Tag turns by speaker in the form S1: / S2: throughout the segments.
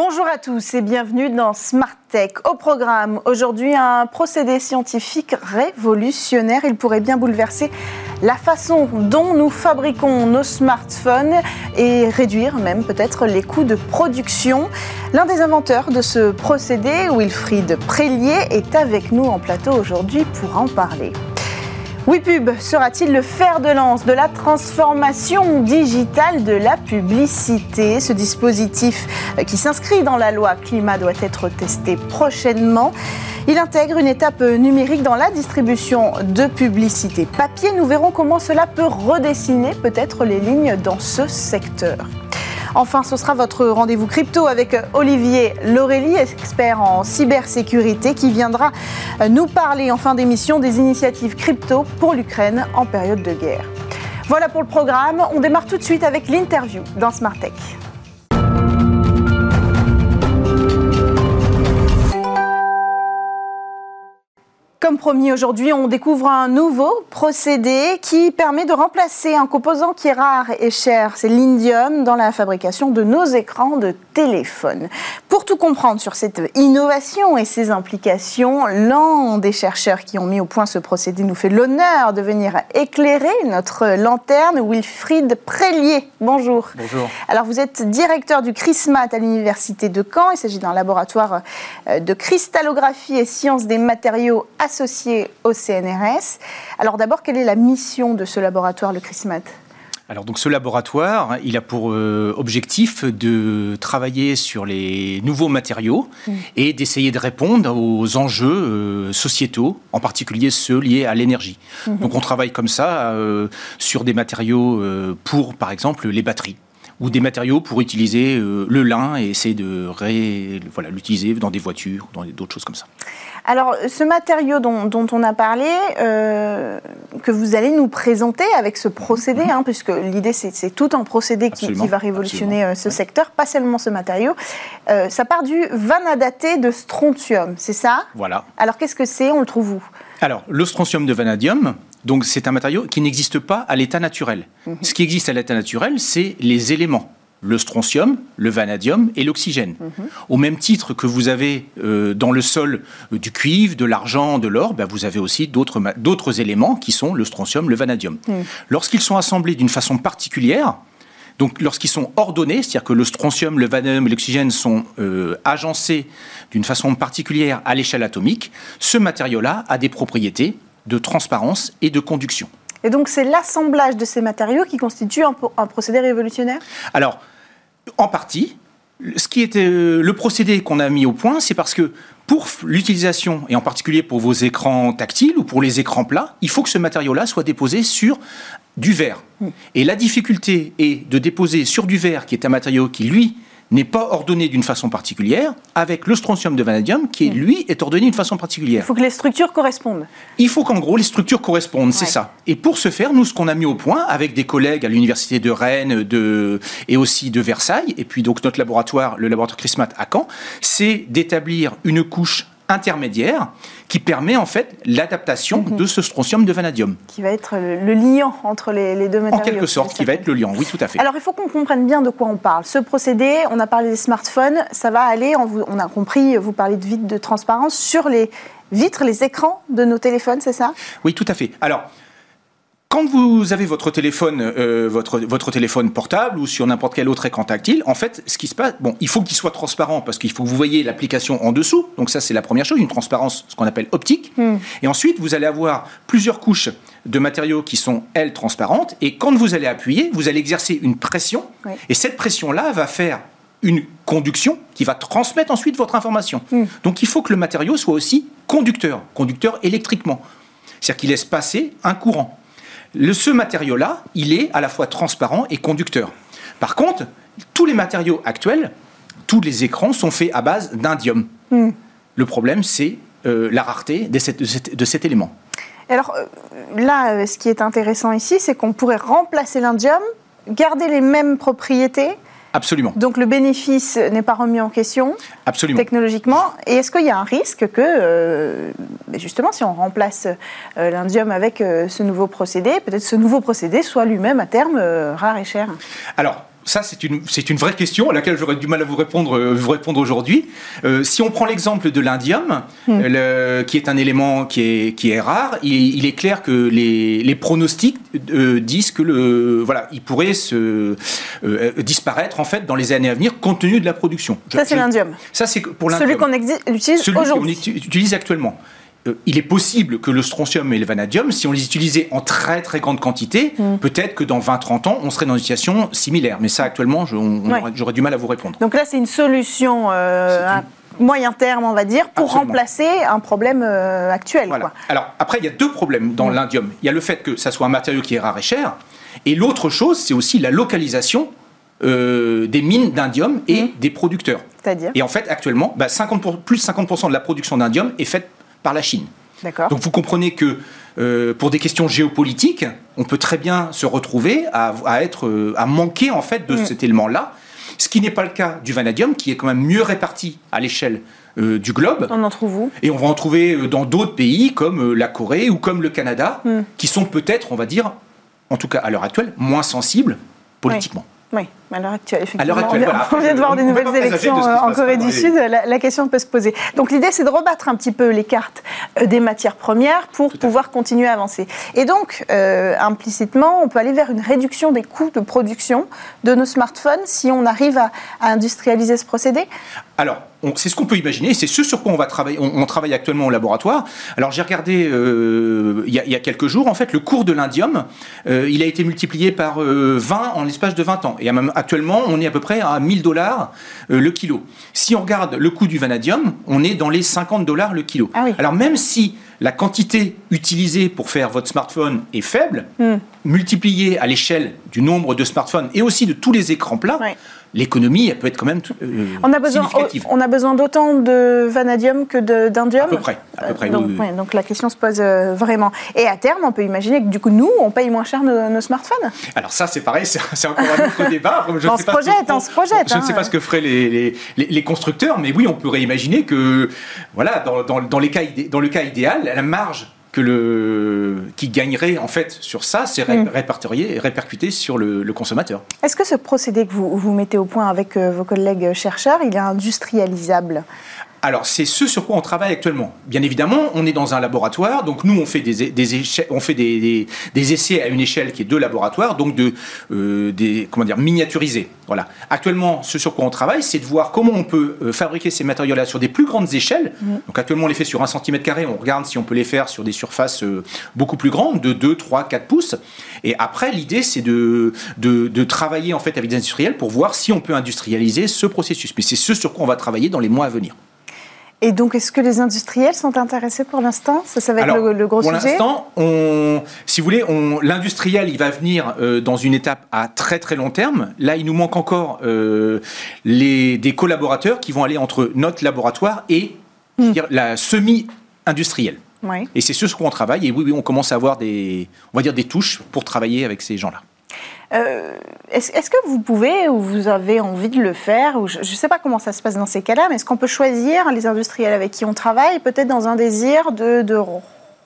S1: Bonjour à tous et bienvenue dans Smart Tech. Au programme, aujourd'hui un procédé scientifique révolutionnaire. Il pourrait bien bouleverser la façon dont nous fabriquons nos smartphones et réduire même peut-être les coûts de production. L'un des inventeurs de ce procédé, Wilfried Prélier, est avec nous en plateau aujourd'hui pour en parler. WePub sera-t-il le fer de lance de la transformation digitale de la publicité? Ce dispositif euh, qui s'inscrit dans la loi climat doit être testé prochainement. Il intègre une étape numérique dans la distribution de publicité papier. Nous verrons comment cela peut redessiner peut-être les lignes dans ce secteur. Enfin, ce sera votre rendez-vous crypto avec Olivier Laurélie, expert en cybersécurité, qui viendra nous parler en fin d'émission des initiatives crypto pour l'Ukraine en période de guerre. Voilà pour le programme. On démarre tout de suite avec l'interview dans Smart Tech. Comme promis aujourd'hui, on découvre un nouveau procédé qui permet de remplacer un composant qui est rare et cher, c'est l'indium, dans la fabrication de nos écrans de téléphone. Pour tout comprendre sur cette innovation et ses implications, l'un des chercheurs qui ont mis au point ce procédé nous fait l'honneur de venir éclairer notre lanterne, Wilfried Prélier. Bonjour.
S2: Bonjour.
S1: Alors vous êtes directeur du CRISMAT à l'Université de Caen. Il s'agit d'un laboratoire euh, de cristallographie et sciences des matériaux associé au CNRS. Alors d'abord, quelle est la mission de ce laboratoire, le CRISMAT
S2: alors donc ce laboratoire, il a pour euh, objectif de travailler sur les nouveaux matériaux mm. et d'essayer de répondre aux enjeux euh, sociétaux, en particulier ceux liés à l'énergie. Mm-hmm. Donc on travaille comme ça euh, sur des matériaux pour, par exemple, les batteries ou des matériaux pour utiliser le lin et essayer de voilà, l'utiliser dans des voitures, dans d'autres choses comme ça.
S1: Alors, ce matériau dont, on a parlé, euh, que vous allez nous présenter avec ce procédé, hein, puisque l'idée c'est tout un procédé qui, va révolutionner euh, ce secteur, pas seulement ce matériau, euh, ça part du vanadaté de strontium, c'est ça?
S2: Voilà.
S1: Alors, qu'est-ce que c'est? On le trouve où?
S2: Alors, le strontium de vanadium, donc c'est un matériau qui n'existe pas à l'état naturel. Mhm. Ce qui existe à l'état naturel, c'est les éléments le strontium, le vanadium et l'oxygène. Mhm. Au même titre que vous avez euh, dans le sol euh, du cuivre, de l'argent, de l'or, ben, vous avez aussi d'autres éléments qui sont le strontium, le vanadium. Mhm. Lorsqu'ils sont assemblés d'une façon particulière, donc lorsqu'ils sont ordonnés, c'est-à-dire que le strontium, le vanadium et l'oxygène sont euh, agencés d'une façon particulière à l'échelle atomique, ce matériau-là a des propriétés de transparence et de conduction.
S1: Et donc c'est l'assemblage de ces matériaux qui constitue un, procédé révolutionnaire?
S2: Alors, en partie. Ce qui était euh, le procédé qu'on a mis au point, c'est parce que pour l'utilisation, et en particulier pour vos écrans tactiles ou pour les écrans plats, il faut que ce matériau-là soit déposé sur du verre. Hmm. Et la difficulté est de déposer sur du verre, qui est un matériau qui, lui, n'est pas ordonné d'une façon particulière, avec le strontium de vanadium qui, lui, est ordonné d'une façon particulière.
S1: Il faut que les structures correspondent.
S2: Il faut qu'en gros, les structures correspondent, c'est ça. Et pour ce faire, nous, ce qu'on a mis au point, avec des collègues à l'université de Rennes de, et aussi de Versailles, et puis donc notre laboratoire, le laboratoire CRISMAT à Caen, c'est d'établir une couche intermédiaire qui permet en fait l'adaptation mhm. de ce strontium de vanadium.
S1: Qui va être le, liant entre les, deux matériaux.
S2: En quelque sorte, qui va être le liant, oui, tout à fait.
S1: Alors il faut qu'on comprenne bien de quoi on parle. Ce procédé, on a parlé des smartphones, ça va aller, on, on a compris, vous parlez de vitres de transparence, sur les vitres, les écrans de nos téléphones, c'est ça?
S2: Oui, tout à fait. Alors, quand vous avez votre téléphone, euh, votre, votre téléphone portable ou sur n'importe quel autre écran tactile, en fait, ce qui se passe, bon, il faut qu'il soit transparent parce qu'il faut que vous voyez l'application en dessous. Donc ça, c'est la première chose, une transparence, ce qu'on appelle optique. Hmm. Et ensuite, vous allez avoir plusieurs couches de matériaux qui sont, elles, transparentes. Et quand vous allez appuyer, vous allez exercer une pression. Et cette pression-là va faire une conduction qui va transmettre ensuite votre information. Hmm. Donc il faut que le matériau soit aussi conducteur, conducteur électriquement. C'est-à-dire qu'il laisse passer un courant ce matériau-là, il est à la fois transparent et conducteur. Par contre, tous les matériaux actuels, tous les écrans sont faits à base d'indium. Hmm. Le problème, c'est euh, la rareté de, cet élément.
S1: Alors euh, là, euh, ce qui est intéressant ici, c'est qu'on pourrait remplacer l'indium, garder les mêmes propriétés,
S2: Absolument.
S1: Donc le bénéfice n'est pas remis en question
S2: Absolument.
S1: technologiquement. Et est-ce qu'il y a un risque que, euh, justement, si on remplace euh, l'indium avec euh, ce nouveau procédé, peut-être ce nouveau procédé soit lui-même à terme rare et cher?
S2: Alors, ça, c'est une, c'est une vraie question à laquelle j'aurais du mal à vous répondre, euh, vous répondre aujourd'hui. Euh, si on prend l'exemple de l'indium,
S1: Hmm.
S2: le- qui est un élément qui est, qui est rare, il, il est clair que les, les pronostics euh, disent que le, voilà, il pourrait se, euh, disparaître en fait dans les années à venir compte tenu de la production.
S1: Ça, c'est l'indium.
S2: Ça, c'est pour
S1: Celui
S2: l'indium.
S1: qu'on exi- utilise
S2: Celui qu'on
S1: aujourd'hui.
S2: uti- utilise actuellement. Euh, il est possible que le strontium et le vanadium, si on les utilisait en très très grande quantité,
S1: Hmm.
S2: peut-être que dans 20-30 ans, on serait dans une situation similaire. Mais ça, actuellement,
S1: Ouais.
S2: j'aurais du mal à vous répondre.
S1: Donc là, c'est une solution euh, à moyen terme, on va dire, pour
S2: Absolument.
S1: remplacer un problème euh, actuel.
S2: Voilà.
S1: quoi.
S2: Alors, après, il y a deux problèmes dans
S1: Mm.
S2: l'indium. Il y a le fait que ça soit un matériau qui est rare et cher. Et l'autre chose, c'est aussi la localisation euh, des mines d'indium et
S1: Mm.
S2: des producteurs.
S1: C'est-à-dire
S2: Et en fait, actuellement, bah, 50 pour- plus de 50% de la production d'indium est faite par la Chine.
S1: D'accord.
S2: Donc vous comprenez que euh, pour des questions géopolitiques, on peut très bien se retrouver à, à être, euh, à manquer en fait de
S1: Mm.
S2: cet élément-là. Ce qui n'est pas le cas du vanadium, qui est quand même mieux réparti à l'échelle euh, du globe.
S1: On en trouve où?
S2: Et on va en trouver dans d'autres pays comme la Corée ou comme le Canada,
S1: Mm.
S2: qui sont peut-être, on va dire, en tout cas à l'heure actuelle, moins sensibles politiquement.
S1: Oui, à l'heure actuelle, effectivement.
S2: À l'heure actuelle,
S1: on vient,
S2: voilà.
S1: on vient de voir des nouvelles
S2: de
S1: élections euh, en Corée du Sud. La, la question peut se poser. Donc l'idée, c'est de rebattre un petit peu les cartes euh, des matières premières pour pouvoir continuer à avancer. Et donc, euh, implicitement, on peut aller vers une réduction des coûts de production de nos smartphones si on arrive à, à industrialiser ce procédé.
S2: Alors, c'est ce qu'on peut imaginer, c'est ce sur quoi on va travailler. On, on travaille actuellement au laboratoire. Alors, j'ai regardé euh, il y, a- il y a quelques jours, en fait, le cours de l'indium, euh, il a été multiplié par euh, 20 en l'espace de 20 ans. Et même actuellement, on est à peu près à 1000 dollars euh, le kilo. Si on regarde le coût du vanadium, on est dans les 50 dollars le kilo.
S1: Ah oui.
S2: Alors, même si la quantité utilisée pour faire votre smartphone est faible,
S1: Hmm.
S2: multipliée à l'échelle du nombre de smartphones et aussi de tous les écrans plats,
S1: Ouais.
S2: L'économie, elle peut être quand même euh,
S1: On a besoin,
S2: significative.
S1: on a besoin d'autant de vanadium que d'indium
S2: À peu près, à peu près,
S1: Euh, donc,
S2: oui, oui.
S1: ouais, donc la question se pose euh, vraiment. Et à terme, on peut imaginer que du coup, nous, on paye moins cher nos, nos smartphones.
S2: Alors ça, c'est pareil, c'est encore un autre débat. Je ne
S1: On
S2: sais
S1: se
S2: pas ce que
S1: projette,
S2: feront-
S1: on se projette,
S2: Je ne
S1: hein.
S2: sais pas ce que feraient les, les- les- les constructeurs, mais oui, on pourrait imaginer que, voilà, dans, dans- dans les cas idé- dans le cas idéal, la marge que le, qui gagnerait en fait sur ça, c'est
S1: Mm.
S2: répertorié et répercuté sur le, le consommateur.
S1: Est-ce que ce procédé que vous, vous mettez au point avec euh, vos collègues chercheurs, il est industrialisable?
S2: Alors, c'est ce sur quoi on travaille actuellement. Bien évidemment, on est dans un laboratoire, donc nous, on fait des, on fait des, des- des essais à une échelle qui est de laboratoire, donc de, euh, des, comment dire, miniaturisés. Voilà. Actuellement, ce sur quoi on travaille, c'est de voir comment on peut euh, fabriquer ces matériaux-là sur des plus grandes échelles. Donc actuellement, on les fait sur un centimètre carré, on regarde si on peut les faire sur des surfaces euh, beaucoup plus grandes, de 2, 3, 4 pouces. Et après, l'idée, c'est de, de, de travailler en fait avec des industriels pour voir si on peut industrialiser ce processus. Mais c'est ce sur quoi on va travailler dans les mois à venir.
S1: Et donc, est-ce que les industriels sont intéressés pour l'instant? Ça, ça va être
S2: Alors,
S1: le, le gros
S2: pour
S1: sujet?
S2: l'instant, on, si vous voulez, l'industriel, il va venir euh, dans une étape à très très long terme. Là, il nous manque encore euh, les, des collaborateurs qui vont aller entre notre laboratoire et je veux dire, la semi-industrielle. Et c'est ce sur quoi on travaille. Et oui, oui, on commence à avoir des, on va dire, des touches pour travailler avec ces gens-là.
S1: Euh, Est-ce que vous pouvez ou vous avez envie de le faire ou Je ne sais pas comment ça se passe dans ces cas-là, mais est-ce qu'on peut choisir les industriels avec qui on travaille, peut-être dans un désir de,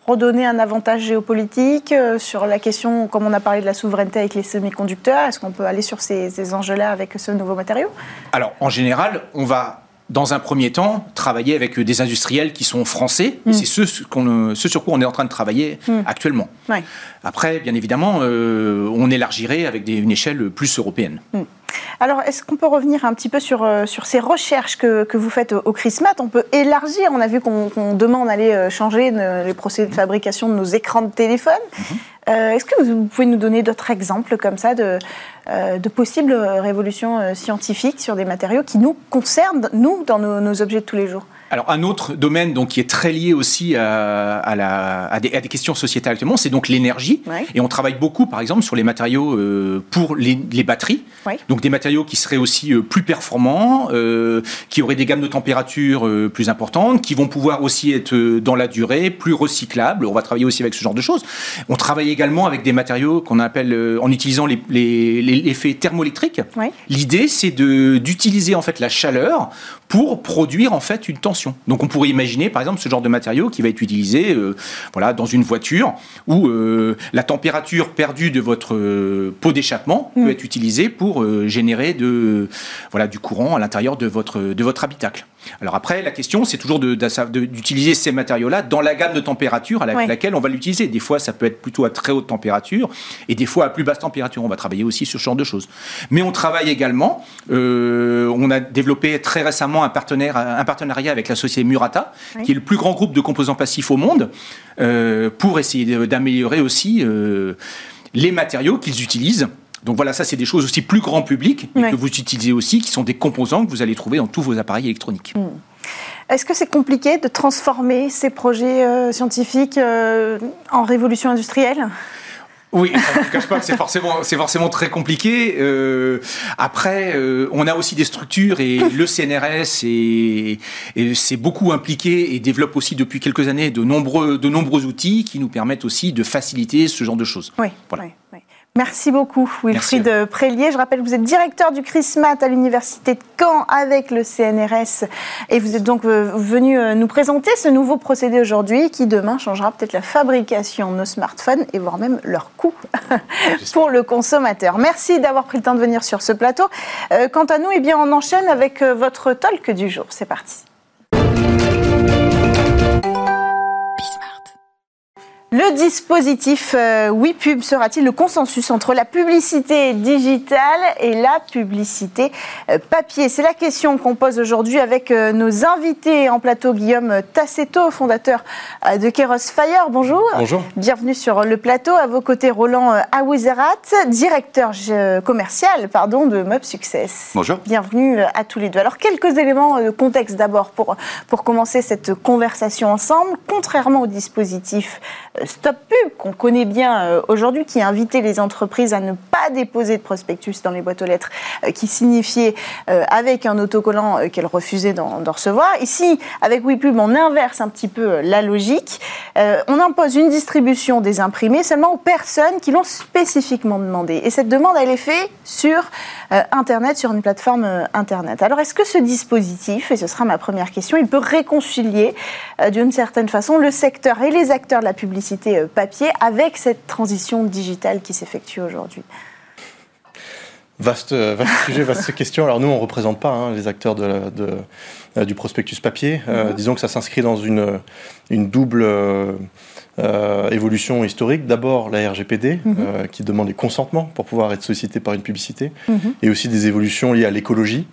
S1: redonner un avantage géopolitique euh, sur la question, comme on a parlé de la souveraineté avec les semi-conducteurs Est-ce qu'on peut aller sur ces enjeux-là avec ce nouveau matériau?
S2: Alors, en général, on va, dans un premier temps, travailler avec des industriels qui sont français. Et c'est ce, qu'on- ce sur quoi on est en train de travailler actuellement.
S1: Ouais.
S2: Après, bien évidemment, euh, on élargirait avec des- une échelle plus européenne.
S1: Alors, est-ce qu'on peut revenir un petit peu sur, euh, sur ces recherches que, que vous faites au, CRISMAT On peut élargir, on a vu qu'on demande d'aller euh, changer les procédés de fabrication de nos écrans de téléphone. Euh, est-ce que vous pouvez nous donner d'autres exemples comme ça de, de possibles révolutions scientifiques sur des matériaux qui nous concernent, nous, dans nos, nos objets de tous les jours?
S2: Alors, un autre domaine donc, qui est très lié aussi à, à la- à des, à des questions sociétales actuellement, c'est donc l'énergie.
S1: Ouais.
S2: Et on travaille beaucoup, par exemple, sur les matériaux euh, pour les, les batteries.
S1: Ouais.
S2: Donc, des matériaux qui seraient aussi euh, plus performants, euh, qui auraient des gammes de température euh, plus importantes, qui vont pouvoir aussi être euh, dans la durée, plus recyclables. On va travailler aussi avec ce genre de choses. On travaille également avec des matériaux qu'on appelle, euh, en utilisant les- les- les- l'effet thermoélectrique.
S1: Ouais.
S2: L'idée, c'est d'utiliser en fait la chaleur pour produire en fait une tension conversion. Donc on pourrait imaginer par exemple ce genre de matériau qui va être utilisé voilà, dans une voiture où la température perdue de votre pot d'échappement peut mm. être utilisée pour générer de, voilà, du courant à l'intérieur de votre, de votre habitacle. Alors après, la question, c'est toujours d'utiliser ces matériaux-là dans la gamme de température à laquelle on va l'utiliser. Des fois, ça peut être plutôt à très haute température, et des fois à plus basse température. On va travailler aussi sur ce genre de choses. Mais on travaille également, euh, on a développé très récemment un, partenaire, un partenariat avec la société Murata, qui est le plus grand groupe de composants passifs au monde, euh, pour essayer d'améliorer aussi euh, les matériaux qu'ils utilisent donc voilà, ça c'est des choses aussi plus grand public, que vous utilisez aussi, qui sont des composants que vous allez trouver dans tous vos appareils électroniques. Hmm.
S1: Est-ce que c'est compliqué de transformer ces projets euh, scientifiques euh, en révolution industrielle?
S2: Oui, je ne cache pas que c'est forcément, c'est forcément très compliqué. Euh, après, on a aussi des structures et le CNRS est, s'est beaucoup impliqué et développe aussi depuis quelques années de nombreux, de nombreux outils qui nous permettent aussi de faciliter ce genre de choses.
S1: Oui, voilà. oui. Merci beaucoup, Wilfried Prélier. Je rappelle que vous êtes directeur du CRISMAT à l'Université de Caen avec le CNRS et vous êtes donc euh, venu euh, nous présenter ce nouveau procédé aujourd'hui qui demain changera peut-être la fabrication de nos smartphones et voire même leur coût pour le consommateur. Merci d'avoir pris le temps de venir sur ce plateau. Euh, quant à nous, eh bien, on enchaîne avec votre talk du jour. C'est parti. Le dispositif euh, WePub sera-t-il le consensus entre la publicité digitale et la publicité euh, papier? C'est la question qu'on pose aujourd'hui avec euh, nos invités en plateau. Guillaume Tassetto, fondateur de Keros Fire. Bonjour.
S3: Bonjour.
S1: Bienvenue sur le plateau. À vos côtés, Roland Awizerat, directeur commercial pardon, de Mob Success.
S3: Bonjour.
S1: Bienvenue à tous les deux. Alors, quelques éléments de contexte d'abord pour, pour commencer cette conversation ensemble. Contrairement au dispositif Stop Pub, qu'on connaît bien euh, aujourd'hui, qui invitait les entreprises à ne pas déposer de prospectus dans les boîtes aux lettres, euh, qui signifiait euh, avec un autocollant qu'elles refusaient d'en recevoir. Ici, avec WePub, on inverse un petit peu la logique. on impose une distribution des imprimés seulement aux personnes qui l'ont spécifiquement demandé. Et cette demande, elle est faite sur Internet, sur une plateforme Internet. Alors, est-ce que ce dispositif, et ce sera ma première question, il peut réconcilier d'une certaine façon le secteur et les acteurs de la publicité euh, papier avec cette transition digitale qui s'effectue aujourd'hui
S3: Vaste, euh, vaste sujet, vaste question. Alors nous, on ne représente pas hein, les acteurs de, euh, du prospectus papier. Mhm. Disons que ça s'inscrit dans une, une double évolution historique. D'abord la RGPD, mhm. qui demande des consentements pour pouvoir être sollicité par une publicité, mhm. et aussi des évolutions liées à l'écologie.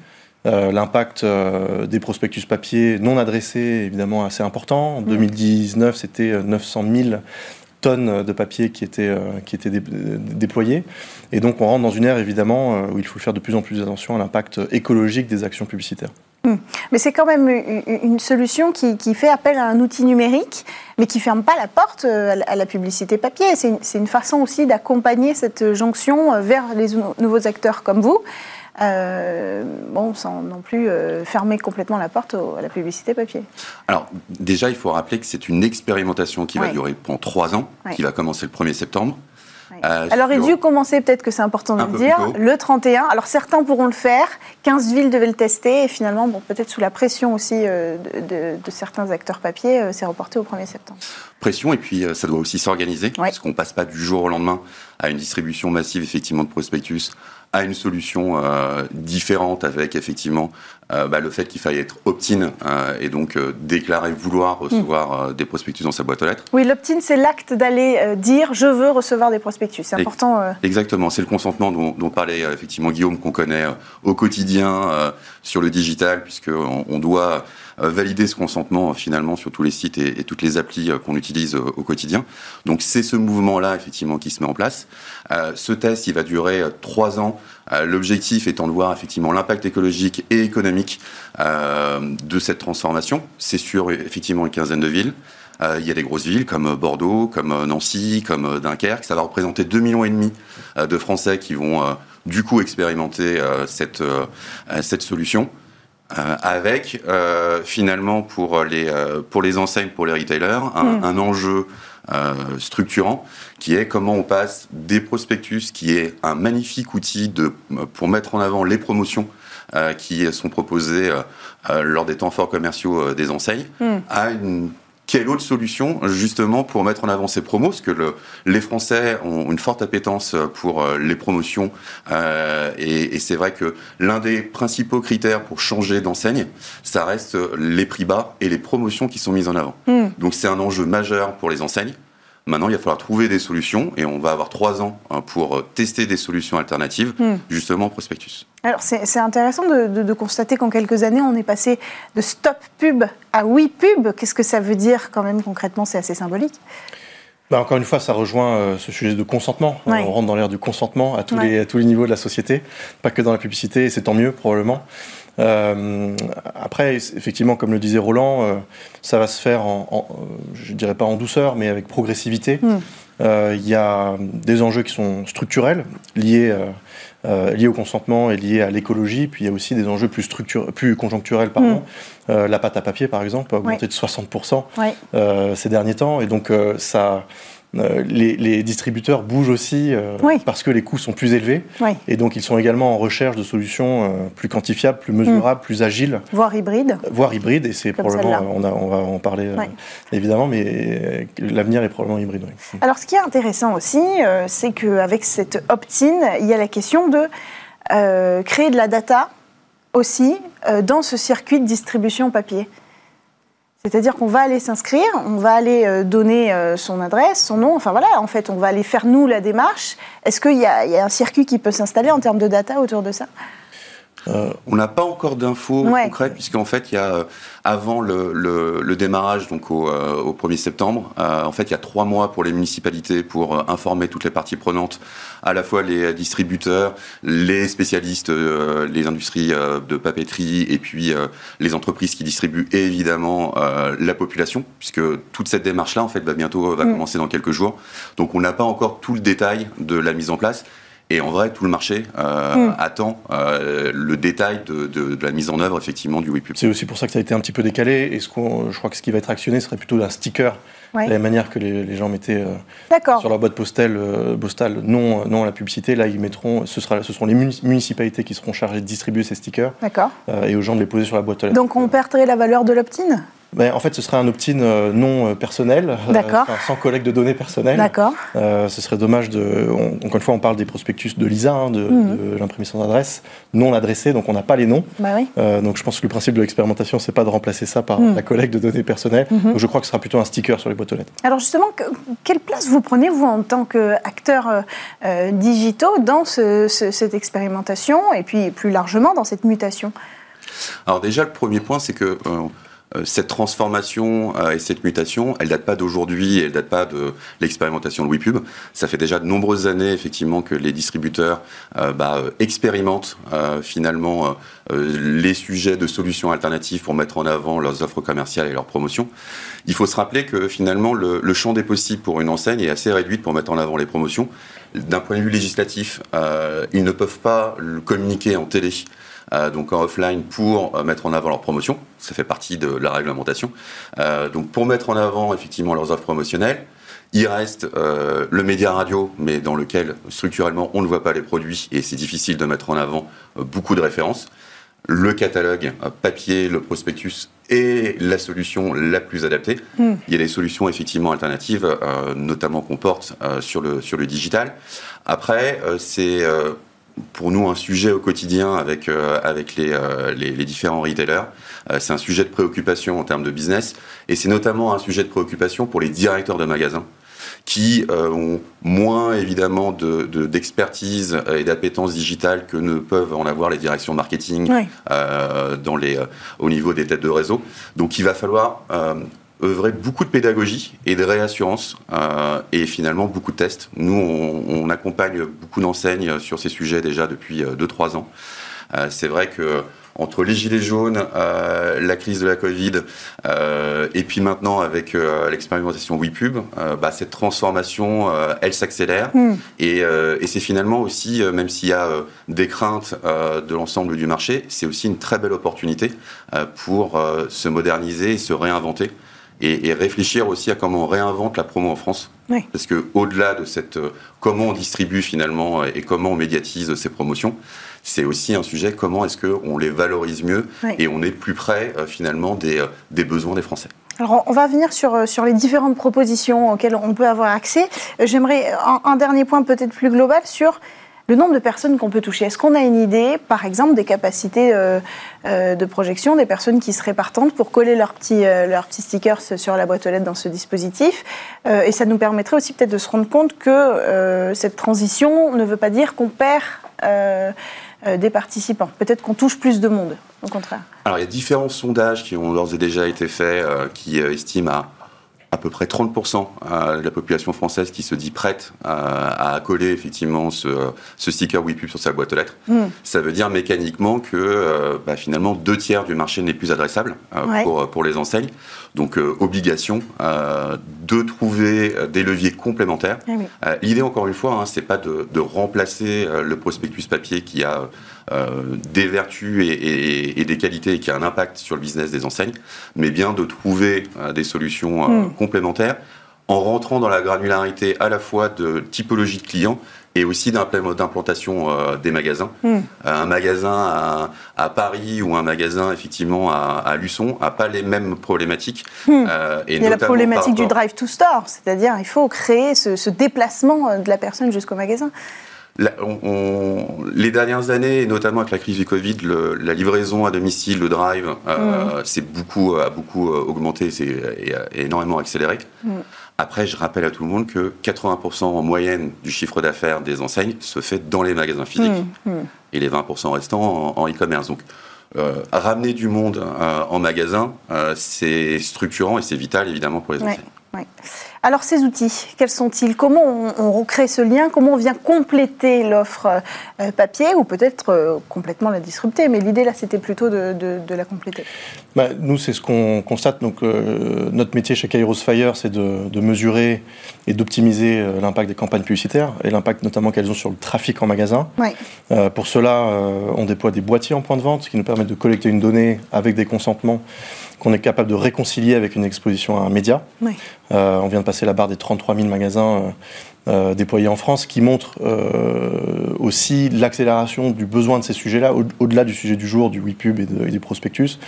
S3: L'impact des prospectus papier non adressés, évidemment, assez important. En 2019, c'était 900 000 tonnes de papier qui étaient, euh, qui étaient déployées. Et donc on rentre dans une ère évidemment euh, où il faut faire de plus en plus attention à l'impact écologique des actions publicitaires.
S1: Hmm. Mais c'est quand même une solution qui, qui, fait appel à un outil numérique, mais qui ne ferme pas la porte euh, à la publicité papier. C'est une, une, façon aussi d'accompagner cette jonction vers les nouveaux acteurs comme vous. Euh, bon, sans non plus euh, fermer complètement la porte à la publicité papier.
S4: Alors, déjà, il faut rappeler que c'est une expérimentation qui va durer pendant trois ans, qui va commencer le 1er septembre.
S1: Euh, Alors, il dû commencer, peut-être que c'est important de le dire, le 31. Alors, certains pourront le faire. 15 villes devaient le tester. Et finalement, bon, peut-être sous la pression aussi de, de, certains acteurs papier, c'est reporté au 1er septembre.
S4: Pression, et puis ça doit aussi s'organiser, parce qu'on ne passe pas du jour au lendemain à une distribution massive, effectivement, de prospectus à une solution euh, différente avec effectivement bah, le fait qu'il faille être opt-in euh, et donc déclarer vouloir recevoir des prospectus dans sa boîte aux lettres.
S1: Oui, l'opt-in, c'est l'acte d'aller dire je veux recevoir des prospectus. C'est important.
S4: Exactement, c'est le consentement dont, dont parlait effectivement Guillaume qu'on connaît au quotidien sur le digital puisqu'on on doit valider ce consentement finalement sur tous les sites et, et toutes les applis qu'on utilise au quotidien. Donc c'est ce mouvement-là effectivement qui se met en place. ce test, il va durer trois ans euh, l'objectif étant de voir effectivement l'impact écologique et économique euh, de cette transformation. C'est sur effectivement une quinzaine de villes. Euh, il y a des grosses villes comme Bordeaux, comme Nancy, comme Dunkerque. Ça va représenter 2,5 millions et demi de Français qui vont du coup expérimenter cette, cette solution. Avec finalement pour les, pour les enseignes, pour les retailers, un, mm. un enjeu euh, structurant, qui est comment on passe des prospectus, qui est un magnifique outil de, pour mettre en avant les promotions qui sont proposés lors des temps forts commerciaux des enseignes, à une quelle autre solution justement pour mettre en avant ces promos? Parce que le, les Français ont une forte appétence pour euh, les promotions euh, et, et c'est vrai que l'un des principaux critères pour changer d'enseigne, ça reste les prix bas et les promotions qui sont mises en avant. Mm. Donc c'est un enjeu majeur pour les enseignes. Maintenant, il va falloir trouver des solutions et on va avoir trois ans hein, pour euh, tester des solutions alternatives, hmm. justement au prospectus.
S1: Alors, c'est intéressant de, constater qu'en quelques années, on est passé de stop pub à oui pub. Qu'est-ce que ça veut dire quand même concrètement? C'est assez symbolique.
S3: Bah encore une fois, ça rejoint euh, ce sujet de consentement. On rentre dans l'ère du consentement à tous, les, à tous les niveaux de la société, pas que dans la publicité, et c'est tant mieux probablement. Euh, après, effectivement, comme le disait Roland, euh, ça va se faire, en, je dirais pas en douceur, mais avec progressivité. Hmm. Euh, il y a des enjeux qui sont structurels, liés, liés au consentement et liés à l'écologie. Puis il y a aussi des enjeux plus, plus conjoncturels. Pardon. Hmm. la pâte à papier, par exemple, a augmenté de 60% ces derniers temps. Et donc, ça euh, les, distributeurs bougent aussi euh, parce que les coûts sont plus élevés. Et donc, ils sont également en recherche de solutions euh, plus quantifiables, plus mesurables, mm. plus agiles.
S1: Voire hybrides.
S3: Voire hybrides. Et c'est probablement, on, on, va en parler évidemment, mais l'avenir est probablement hybride.
S1: Alors, ce qui est intéressant aussi, c'est qu'avec cette opt-in, il y a la question de créer de la data aussi dans ce circuit de distribution papier. C'est-à-dire qu'on va aller s'inscrire, on va aller euh, donner euh, son adresse, son nom, enfin voilà, en fait, on va aller faire nous la démarche. Est-ce qu'il y, a un circuit qui peut s'installer en termes de data autour de ça?
S4: Euh, on n'a pas encore d'infos concrètes, puisqu'en fait, il y a, euh, avant le, démarrage, donc au, 1er euh, septembre, en fait, il y a trois mois pour les municipalités pour informer toutes les parties prenantes, à la fois les distributeurs, les spécialistes, les industries de papeterie, et puis les entreprises qui distribuent, et évidemment la population, puisque toute cette démarche-là, en fait, va bientôt va mm. commencer dans quelques jours. Donc, on n'a pas encore tout le détail de la mise en place. Et en vrai, tout le marché euh, hmm. attend euh, le détail de, la mise en œuvre effectivement du WePub.
S3: C'est aussi pour ça que ça a été un petit peu décalé. Et ce je crois que ce qui va être actionné serait plutôt un sticker, de la manière que les, gens mettaient euh, sur leur boîte postale, postale non, non à la publicité. Là, ils mettront, ce, sera, ce seront les municipalités qui seront chargées de distribuer ces stickers et aux gens de les poser sur la boîte aux lettres.
S1: Donc on perdrait la valeur de l'opt-in?
S3: Ben, en fait, ce serait un opt-in euh, non euh, personnel, euh, sans collecte de données personnelles.
S1: D'accord.
S3: ce serait dommage de. encore une fois, on parle des prospectus de l'ISA, hein, de, mhm. de d'adresse, non adressés, donc on n'a pas les noms.
S1: Bah oui.
S3: donc je pense que le principe de l'expérimentation, c'est pas de remplacer ça par mhm. la collecte de données personnelles. Mhm. Donc je crois que ce sera plutôt un sticker sur les boîtes aux lettres.
S1: Alors justement, quelle place vous prenez, vous, en tant qu'acteur euh, digitaux, dans cette expérimentation et puis plus largement dans cette mutation?
S4: Alors déjà, le premier point, c'est que euh, cette transformation euh, et cette mutation, elle date pas d'aujourd'hui, elle date pas de l'expérimentation de WePub. Ça fait déjà de nombreuses années effectivement que les distributeurs euh, bah, expérimentent finalement les sujets de solutions alternatives pour mettre en avant leurs offres commerciales et leurs promotions. Il faut se rappeler que finalement le, le champ des possibles pour une enseigne est assez réduit pour mettre en avant les promotions. D'un point de vue législatif, ils ne peuvent pas le communiquer en télé euh, donc en offline pour euh, mettre en avant leurs promotions. Ça fait partie de la réglementation. Euh, donc pour mettre en avant effectivement leurs offres promotionnelles, il reste le média radio, mais dans lequel structurellement on ne voit pas les produits et c'est difficile de mettre en avant beaucoup de références. Le catalogue papier, le prospectus est la solution la plus adaptée. Hmm. Il y a des solutions effectivement alternatives, notamment qu'on porte sur, le, sur le digital. Après, c'est pour nous un sujet au quotidien avec, euh, avec les, euh, les, les, différents retailers. Euh, c'est un sujet de préoccupation en termes de business et c'est notamment un sujet de préoccupation pour les directeurs de magasins qui ont moins évidemment d'expertise de, et d'appétence digitale que ne peuvent en avoir les directions marketing dans les, au niveau des têtes de réseau. Donc il va falloir œuvrer beaucoup de pédagogie et de réassurance euh, et finalement beaucoup de tests. Nous, on, accompagne beaucoup d'enseignes sur ces sujets déjà depuis 2-3 euh, ans. Euh, c'est vrai que entre les gilets jaunes, euh, la crise de la Covid, euh, et puis maintenant avec euh, l'expérimentation WePub, bah, cette transformation, elle s'accélère. Hmm. Et, et c'est finalement aussi, même s'il y a des craintes de l'ensemble du marché, c'est aussi une très belle opportunité pour se moderniser et se réinventer et, réfléchir aussi à comment on réinvente la promo en France. Parce que au-delà de cette euh, comment on distribue finalement et comment on médiatise ces promotions, c'est aussi un sujet comment est-ce qu'on les valorise mieux et on est plus près euh, finalement des, des besoins des Français.
S1: Alors, on va venir sur, sur les différentes propositions auxquelles on peut avoir accès. J'aimerais un, un, dernier point peut-être plus global sur le nombre de personnes qu'on peut toucher. Est-ce qu'on a une idée, par exemple, des capacités euh, euh, de projection des personnes qui seraient partantes pour coller leurs petits, euh, petits stickers sur la boîte aux lettres dans ce dispositif? Et ça nous permettrait aussi peut-être de se rendre compte que cette transition ne veut pas dire qu'on perd des participants. Peut-être qu'on touche plus de monde, au contraire.
S4: Alors il y a différents sondages qui ont d'ores et déjà été faits, qui estiment à à peu près 30% de la population française qui se dit prête à, coller effectivement ce, sticker WePub sur sa boîte aux lettres. Hmm. Ça veut dire mécaniquement que euh, bah, finalement deux tiers du marché n'est plus adressable euh, pour, pour les enseignes. Donc euh, obligation de trouver des leviers complémentaires. Ah l'idée encore une fois, hein, c'est pas de, de remplacer le prospectus papier qui a euh, des vertus et, des qualités et qui a un impact sur le business des enseignes, mais bien de trouver euh, des solutions euh, hmm. complémentaires en rentrant dans la granularité à la fois de typologie de clients et aussi d'implantation des magasins. Hmm. un magasin à, Paris ou un magasin effectivement à, Luçon n'a pas les mêmes problématiques.
S1: Hmm. et il y a la problématique du drive to store, c'est-à-dire il faut créer ce déplacement de la personne jusqu'au magasin
S4: les dernières années, notamment avec la crise du Covid, la livraison à domicile, le drive, euh, mm. beaucoup, a beaucoup euh, augmenté et, énormément accéléré. Après, je rappelle à tout le monde que 80% en moyenne du chiffre d'affaires des enseignes se fait dans les magasins physiques mm. et les 20% restants en e-commerce. Donc, euh, ramener du monde en magasin, c'est structurant et c'est vital évidemment pour les enseignes.
S1: Alors ces outils, quels sont-ils? Comment on, recrée ce lien? Comment on vient compléter l'offre euh, papier ou peut-être euh, complètement la disrupter? Mais l'idée là, c'était plutôt de, la compléter.
S3: Bah, nous, c'est ce qu'on constate. Donc, euh, notre métier chez Kairos Fire, c'est de, mesurer et d'optimiser l'impact des campagnes publicitaires et l'impact notamment qu'elles ont sur le trafic en magasin. pour cela, on déploie des boîtiers en point de vente qui nous permettent de collecter une donnée avec des consentements qu'on est capable de réconcilier avec une exposition à un média. on vient de passer la barre des 33 000 magasins euh, euh, déployés en France, qui montre euh, aussi l'accélération du besoin de ces sujets-là, au-delà du sujet du jour, du WePub et, et, du prospectus.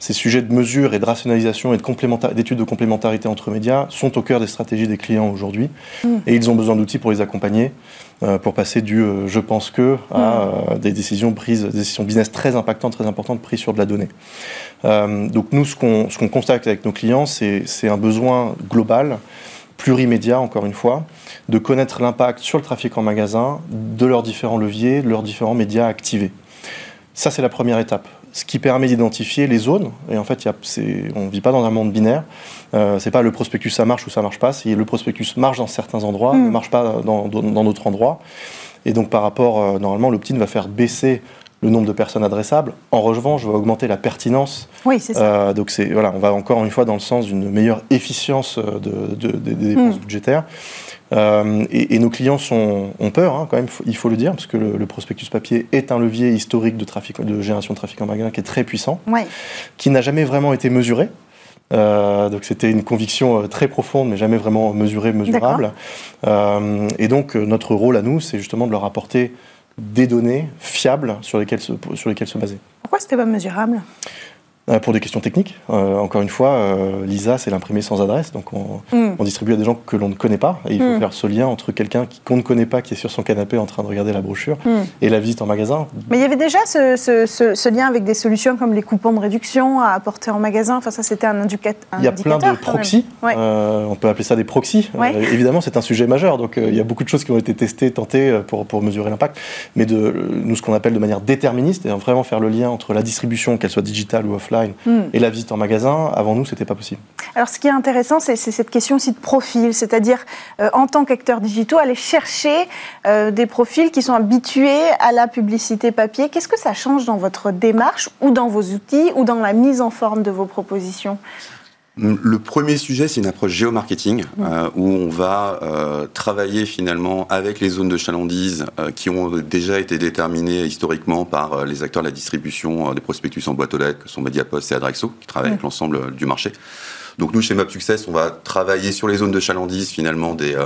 S3: Ces sujets de mesure et de rationalisation et d'études de, complémentarité entre médias sont au cœur des stratégies des clients aujourd'hui, mm. et ils ont besoin d'outils pour les accompagner. Pour passer du je pense que à mm. des décisions prises, des décisions business très impactantes, très importantes prises sur de la donnée. donc nous, ce qu'on constate avec nos clients, c'est un besoin global plurimédia, encore une fois, de connaître l'impact sur le trafic en magasin de leurs différents leviers, de leurs différents médias activés. Ça, c'est la première étape. Ce qui permet d'identifier les zones. Et en fait, y a, on ne vit pas dans un monde binaire. Euh, c'est pas le prospectus ça marche ou ça marche pas. C'est le prospectus marche dans certains endroits, hmm. ne marche pas dans d'autres endroits. Et donc, par rapport, euh, normalement, l'opt-in va faire baisser le nombre de personnes adressables. En revanche, vais augmenter la pertinence.
S1: Oui, c'est ça.
S3: Euh, donc c'est voilà, on va encore une fois dans le sens d'une meilleure efficience euh, de, des dépenses hmm. budgétaires. Euh, et, nos clients sont, ont peur, hein, quand même, il faut le dire, parce que le, prospectus papier est un levier historique de, trafic, de génération de trafic en magasin qui est très puissant, qui n'a jamais vraiment été mesuré. donc c'était une conviction très profonde, mais jamais vraiment mesurée, mesurable. et donc notre rôle à nous, c'est justement de leur apporter des données fiables sur lesquelles se, sur lesquelles se baser.
S1: Pourquoi c'était pas mesurable?
S3: Euh, pour des questions techniques. Euh, encore une fois, euh, l'ISA, c'est l'imprimé sans adresse, donc on, hmm. distribue à des gens que l'on ne connaît pas, et il faut hmm. faire ce lien entre quelqu'un qu'on ne connaît pas, qui est sur son canapé en train de regarder la brochure, hmm. et la visite en magasin.
S1: Mais il y avait déjà ce, lien avec des solutions comme les coupons de réduction à apporter en magasin, enfin ça c'était un, indicateur.
S3: Il y a plein de proxys, on peut appeler ça des proxys. évidemment, c'est un sujet majeur, donc il y a beaucoup de choses qui ont été testées, tentées pour, pour mesurer l'impact, mais de, nous, ce qu'on appelle de manière déterministe, et vraiment faire le lien entre la distribution, qu'elle soit digitale ou offline, Hmm. Et la visite en magasin, avant nous, c'était pas possible.
S1: Alors, ce qui est intéressant, c'est cette question aussi de profil, c'est-à-dire, euh, en tant qu'acteur digitaux, aller chercher euh, des profils qui sont habitués à la publicité papier. Qu'est-ce que ça change dans votre démarche ou dans vos outils ou dans la mise en forme de vos propositions?
S4: Le premier sujet, c'est une approche géomarketing euh, où on va euh, travailler finalement avec les zones de chalandise euh, qui ont déjà été déterminées historiquement par les acteurs de la distribution des prospectus en boîte aux lettres, que sont Mediapost et Adrexo, qui travaillent avec l'ensemble du marché. Donc nous, chez Mob Success, on va travailler sur les zones de chalandise finalement des,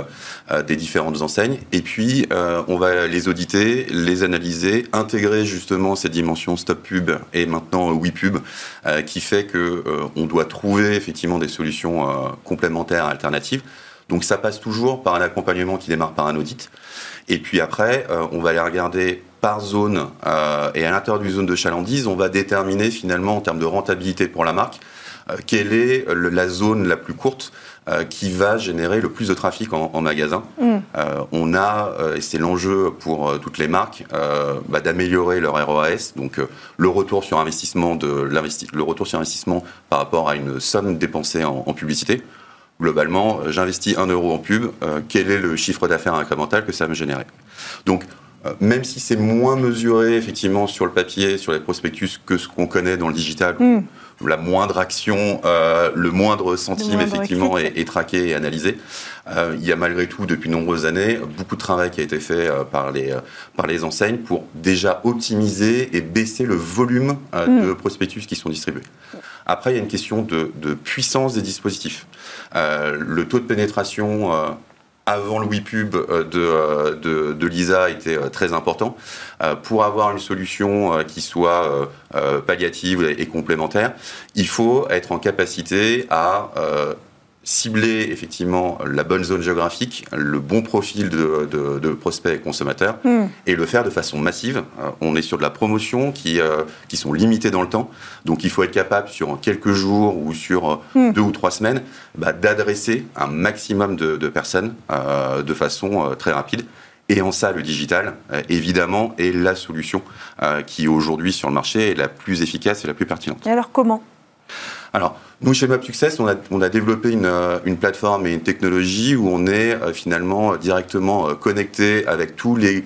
S4: des différentes enseignes, et puis on va les auditer, les analyser, intégrer justement ces dimensions stop pub et maintenant WePub, qui fait que on doit trouver effectivement des solutions complémentaires, alternatives. Donc ça passe toujours par un accompagnement qui démarre par un audit. Et puis après, euh, on va aller regarder par zone euh, et à l'intérieur d'une zone de chalandise, on va déterminer finalement en termes de rentabilité pour la marque euh, quelle est la zone la plus courte qui va générer le plus de trafic en, magasin. Mm. on a, et c'est l'enjeu pour toutes les marques, bah, d'améliorer leur ROAS, donc le retour sur investissement de le retour sur investissement par rapport à une somme dépensée en publicité globalement, euh, j'investis un euro en pub, euh, quel est le chiffre d'affaires incrémental que ça me générer? Donc, euh, même si c'est moins mesuré effectivement sur le papier, sur les prospectus que ce qu'on connaît dans le digital, hmm. La moindre action, le moindre centime effectivement est, traqué et analysé. il y a malgré tout depuis de nombreuses années beaucoup de travail qui a été fait par les par les enseignes pour déjà optimiser et baisser le volume hmm. de prospectus qui sont distribués. Après, il y a une question de, puissance des dispositifs. Euh, le taux de pénétration euh, avant le WePub euh, de, de, l'ISA était très important. pour avoir une solution qui soit palliative et, complémentaire, il faut être en capacité à cibler effectivement la bonne zone géographique, le bon profil de, prospects et consommateurs, hmm. et le faire de façon massive. Euh, on est sur de la promotion qui, euh, qui sont limitées dans le temps, donc il faut être capable sur quelques jours ou sur euh, hmm. deux ou trois semaines bah, d'adresser un maximum de, personnes de façon très rapide. Et en ça, le digital, évidemment, est la solution qui aujourd'hui sur le marché est la plus efficace et la plus pertinente.
S1: Et alors comment?
S4: Alors, nous, chez Map Success, on a, on a développé une, euh, une, plateforme et une technologie où on est euh, finalement directement euh, connecté avec tous les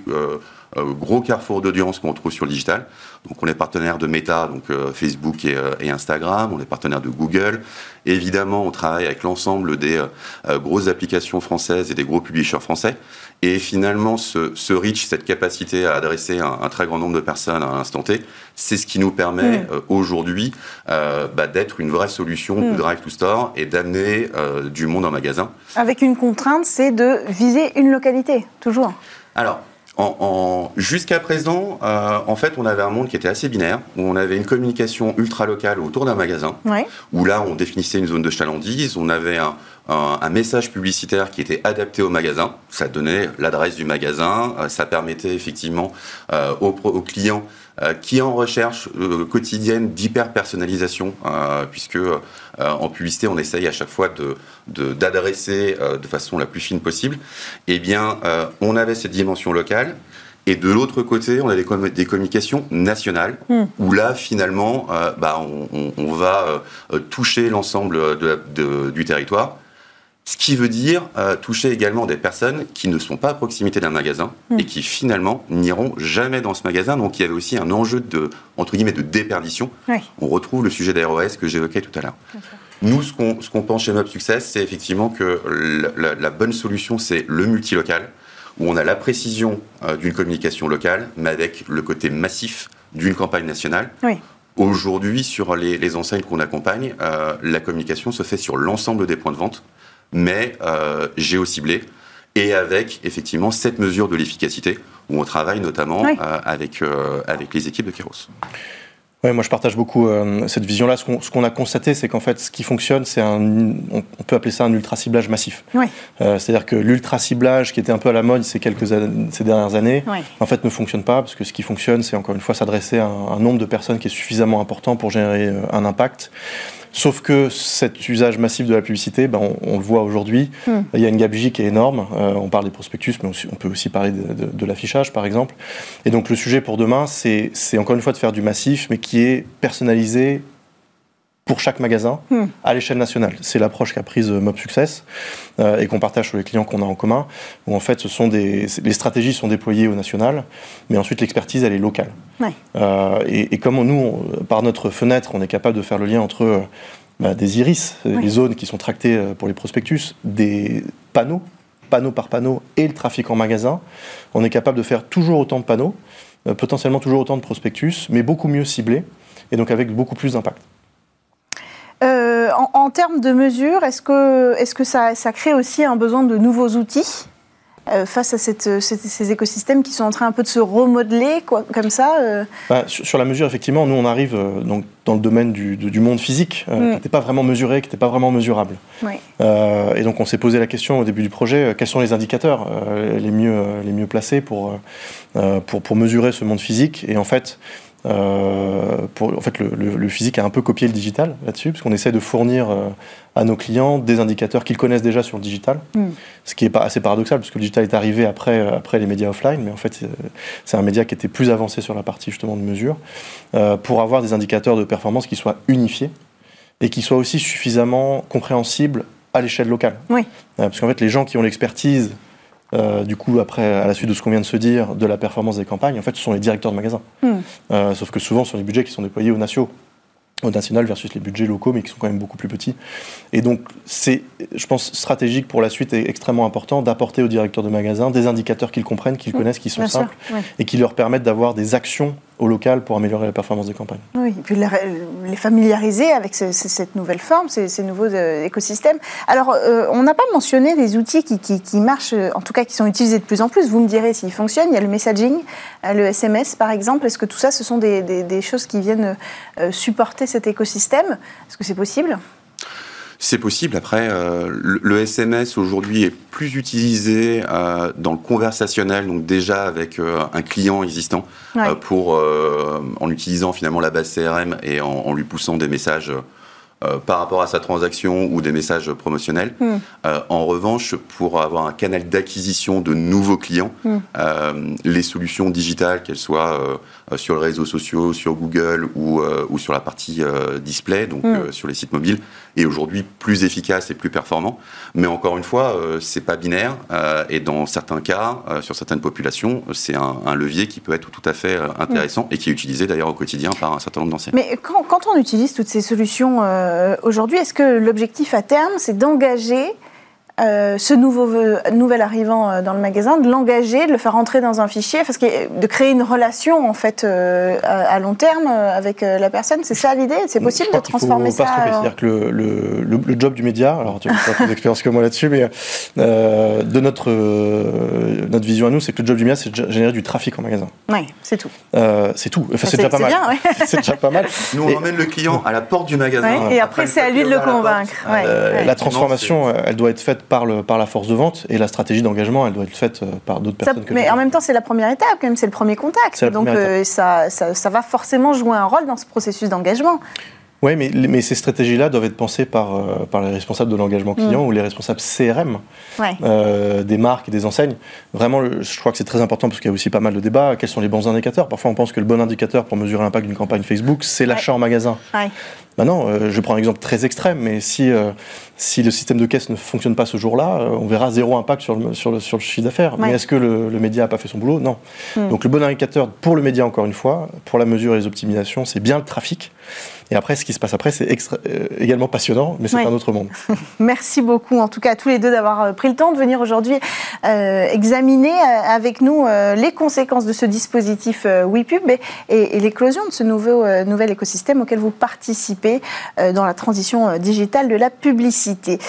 S4: gros carrefours d'audience qu'on trouve sur le digital. Donc, on est partenaire de Meta, donc Facebook et, et, Instagram. On est partenaire de Google. évidemment, on travaille avec l'ensemble des grosses applications françaises et des gros publishers français. Et finalement, ce, reach, cette capacité à adresser un, très grand nombre de personnes à un instant T, c'est ce qui nous permet euh, aujourd'hui euh, bah, d'être une vraie solution de mm. drive to store et d'amener euh, du monde en magasin.
S1: Avec une contrainte, c'est de viser une localité, toujours.
S4: Alors, en, Jusqu'à présent, en fait, on avait un monde qui était assez binaire, où on avait une communication ultra locale autour d'un magasin, où là, on définissait une zone de chalandise, on avait un, un, message publicitaire qui était adapté au magasin. Ça donnait l'adresse du magasin, euh, ça permettait effectivement euh, aux, clients euh, qui en recherche quotidienne d'hyper personnalisation, puisque en publicité on essaye à chaque fois de d'adresser de, façon la plus fine possible. Eh bien, on avait cette dimension locale. Et de l'autre côté, on a des, des communications nationales, hmm. où là, finalement, bah, on, va toucher l'ensemble du territoire ce qui veut dire euh, toucher également des personnes qui ne sont pas à proximité d'un magasin hmm. et qui finalement n'iront jamais dans ce magasin. Donc il y avait aussi un enjeu de, entre guillemets, de déperdition. On retrouve le sujet d'AROS que j'évoquais tout à l'heure. Nous, ce qu'on pense chez Mob Success, c'est effectivement que la, bonne solution, c'est le multilocal, où on a la précision euh, d'une communication locale, mais avec le côté massif d'une campagne nationale. Aujourd'hui, sur les, enseignes qu'on accompagne, euh, la communication se fait sur l'ensemble des points de vente mais euh, géo-ciblé et avec effectivement cette mesure de l'efficacité où on travaille notamment euh, avec, euh, avec les équipes de Keros.
S3: Ouais, moi je partage beaucoup euh, cette vision-là. Ce qu'on a constaté, c'est qu'en fait, ce qui fonctionne, c'est un, on, peut appeler ça un ultra ciblage massif. C'est-à-dire que l'ultra ciblage, qui était un peu à la mode ces quelques ces dernières années, en fait, ne fonctionne pas parce que ce qui fonctionne, c'est encore une fois s'adresser à un, nombre de personnes qui est suffisamment important pour générer un impact. Sauf que cet usage massif de la publicité, ben, on, le voit aujourd'hui, hmm. il y a une gabegie qui est énorme. Euh, on parle des prospectus, mais on peut aussi parler de, l'affichage, par exemple. Et donc le sujet pour demain, c'est encore une fois de faire du massif, mais qui est personnalisé pour chaque magasin hmm. à l'échelle nationale. C'est l'approche qu'a prise euh, Mob Success euh, et qu'on partage sur les clients qu'on a en commun, où en fait ce sont des, les stratégies sont déployées au national, mais ensuite l'expertise elle est locale. Euh, et, comme nous, par notre fenêtre, on est capable de faire le lien entre bah, des iris, les zones qui sont tractées pour les prospectus, des panneaux, panneau par panneau, et le trafic en magasin, on est capable de faire toujours autant de panneaux, potentiellement toujours autant de prospectus, mais beaucoup mieux ciblés, et donc avec beaucoup plus d'impact.
S1: Euh, en, termes de mesures, est-ce que, est -ce que ça, ça crée aussi un besoin de nouveaux outils euh, face à cette, ces écosystèmes qui sont en train un peu de se remodeler, quoi, comme ça euh?
S3: Bah, sur, la mesure, effectivement, nous, on arrive donc, dans le domaine du, du monde physique, mm. qui n'était pas vraiment mesuré, qui n'était pas vraiment mesurable. et donc, on s'est posé la question au début du projet, quels sont les indicateurs les, mieux, les mieux placés pour, pour, pour mesurer ce monde physique? Et en fait, pour, en fait, le, physique a un peu copié le digital là-dessus, parce qu'on essaie de fournir euh, à nos clients des indicateurs qu'ils connaissent déjà sur le digital, hmm. ce qui est pas assez paradoxal, parce que le digital est arrivé après, euh, après les médias offline, mais en fait, c'est un média qui était plus avancé sur la partie justement de mesure, pour avoir des indicateurs de performance qui soient unifiés et qui soient aussi suffisamment compréhensibles à l'échelle locale.
S1: Oui.
S3: parce qu'en fait, les gens qui ont l'expertise euh, du coup, après, à la suite de ce qu'on vient de se dire, de la performance des campagnes, en fait, ce sont les directeurs de magasins. Hmm. Euh, sauf que souvent, ce sont les budgets qui sont déployés aux nationaux au national versus les budgets locaux, mais qui sont quand même beaucoup plus petits. Et donc, c'est, je pense, stratégique pour la suite et extrêmement important d'apporter aux directeurs de magasins des indicateurs qu'ils comprennent, qu'ils hmm. connaissent, qui sont simples, et qui leur permettent d'avoir des actions au local pour améliorer la performance des campagnes.
S1: Oui, et puis les, familiariser avec cette nouvelle forme, ces, nouveaux euh, écosystèmes. Alors, euh, on n'a pas mentionné des outils qui, marchent, en tout cas qui sont utilisés de plus en plus. Vous me direz s'ils fonctionnent. Il y a le messaging, euh, le SMS par exemple. Est-ce que tout ça, ce sont des choses qui viennent supporter cet écosystème? Est-ce que c'est possible?
S4: C'est possible. Après, euh, le, SMS aujourd'hui est plus utilisé euh, dans le conversationnel, donc déjà avec euh, un client existant, pour en utilisant finalement la base CRM et en lui poussant des messages euh, par rapport à sa transaction ou des messages promotionnels. Hmm. Euh, en revanche, pour avoir un canal d'acquisition de nouveaux clients, hmm. euh, les solutions digitales, qu'elles soient sur les réseaux sociaux, sur Google ou, ou sur la partie display, donc hmm. sur les sites mobiles, est aujourd'hui plus efficace et plus performant. Mais encore une fois, c'est pas binaire et dans certains cas, sur certaines populations, c'est un, levier qui peut être tout à fait intéressant et qui est utilisé d'ailleurs au quotidien par un certain nombre d'anciens.
S1: Mais quand, quand, on utilise toutes ces solutions aujourd'hui, est-ce que l'objectif à terme, c'est d'engager euh, ce nouveau nouvel arrivant euh, dans le magasin, de l'engager, de le faire entrer dans un fichier, parce que de créer une relation en fait à, long terme avec la personne, c'est ça l'idée? C'est possible de transformer ça
S3: C'est-à-dire que le, le, le, job du média, alors tu as plus d'expérience que moi là-dessus, mais de notre notre vision à nous, c'est que le job du média, c'est de générer du trafic en magasin.
S1: Oui, c'est tout.
S3: c'est tout. Enfin, c'est déjà pas mal. c'est déjà pas mal.
S4: Nous, on emmène le client à la porte du magasin.
S1: et après, c'est à lui de le convaincre.
S3: La transformation, elle doit être faite par, le, par la force de vente et la stratégie d'engagement, elle doit être faite euh, par d'autres personnes.
S1: Que mais en même temps, c'est la première étape, quand même, c'est le premier contact. Donc euh, ça, ça, ça, va forcément jouer un rôle dans ce processus d'engagement.
S3: Oui, mais, mais, ces stratégies-là doivent être pensées par, euh, par les responsables de l'engagement client mm. ou les responsables CRM des marques et des enseignes. Vraiment, je crois que c'est très important parce qu'il y a aussi pas mal de débats. Quels sont les bons indicateurs? Parfois, on pense que le bon indicateur pour mesurer l'impact d'une campagne Facebook, c'est l'achat en magasin. Maintenant, euh, je prends un exemple très extrême, mais si, euh, si le système de caisse ne fonctionne pas ce jour-là, euh, on verra zéro impact sur le, sur le, sur le chiffre d'affaires. Mais est-ce que le, média n'a pas fait son boulot? Non. Hmm. Donc le bon indicateur pour le média, encore une fois, pour la mesure et les optimisations, c'est bien le trafic. Et après, ce qui se passe après, c'est euh, également passionnant, mais c'est un autre monde.
S1: Merci beaucoup, en tout cas, à tous les deux d'avoir euh, pris le temps de venir aujourd'hui euh, examiner avec nous les conséquences de ce dispositif WePub et, et, l'éclosion de ce nouveau, nouvel écosystème auquel vous participez dans la transition digitale de la publicité.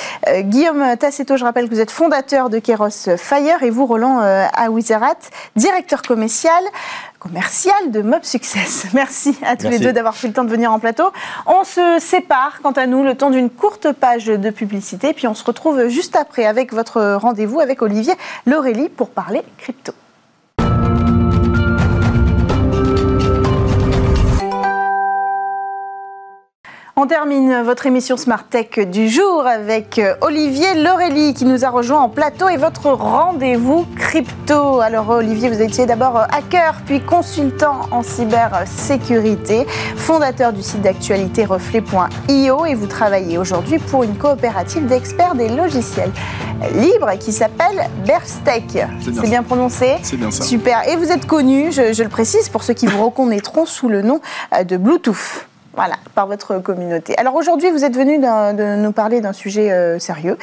S1: Guillaume Tassetto, je rappelle que vous êtes fondateur de Keros Fire et vous, Roland Aouizerat, directeur commercial commercial de Mob Success. Merci à tous les deux d'avoir pris le temps de venir en plateau. On se sépare, quant à nous, le temps d'une courte page de publicité, puis on se retrouve juste après avec votre rendez-vous avec Olivier Laurélie pour parler crypto. On termine votre émission Smart Tech du jour avec euh, Olivier Laurélie qui nous a rejoint en plateau et votre rendez-vous crypto. Alors Olivier, vous étiez d'abord euh, hacker puis consultant en cybersécurité, fondateur du site d'actualité reflet.io et vous travaillez aujourd'hui pour une coopérative d'experts des logiciels libres qui s'appelle Berstech. C'est bien, prononcé?
S5: C'est bien ça.
S1: Super. Et vous êtes connu, je, je le précise pour ceux qui vous reconnaîtront sous le nom euh, de Bluetooth. Voilà, par votre communauté. Alors aujourd'hui, vous êtes venu de nous parler d'un sujet euh, sérieux,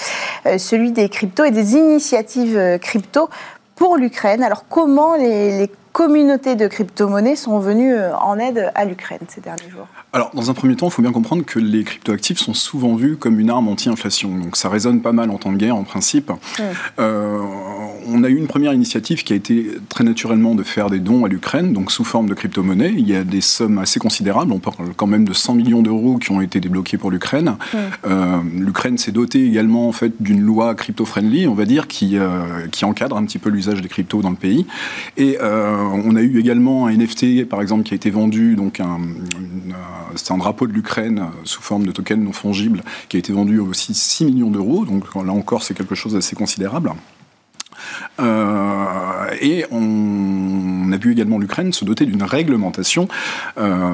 S1: euh, celui des cryptos et des initiatives euh, crypto pour l'Ukraine. Alors comment les, les communautés de crypto-monnaies sont venues euh, en aide à l'Ukraine ces derniers jours?
S5: Alors, dans un premier temps, il faut bien comprendre que les cryptoactifs sont souvent vus comme une arme anti-inflation. Donc, ça résonne pas mal en temps de guerre, en principe. Euh, on a eu une première initiative qui a été très naturellement de faire des dons à l'Ukraine, donc sous forme de crypto-monnaie. Il y a des sommes assez considérables. On parle quand même de 100 millions d'euros qui ont été débloqués pour l'Ukraine. Euh, L'Ukraine s'est dotée également en fait d'une loi crypto-friendly, on va dire, qui, qui encadre un petit peu l'usage des cryptos dans le pays. Et on a eu également un NFT, par exemple, qui a été vendu, donc un, c'est un drapeau de l'Ukraine euh, sous forme de token non fongible, qui a été vendu aussi 6 millions d'euros. Donc là encore, c'est quelque chose d'assez considérable. Euh, et on, a vu également l'Ukraine se doter d'une réglementation, euh,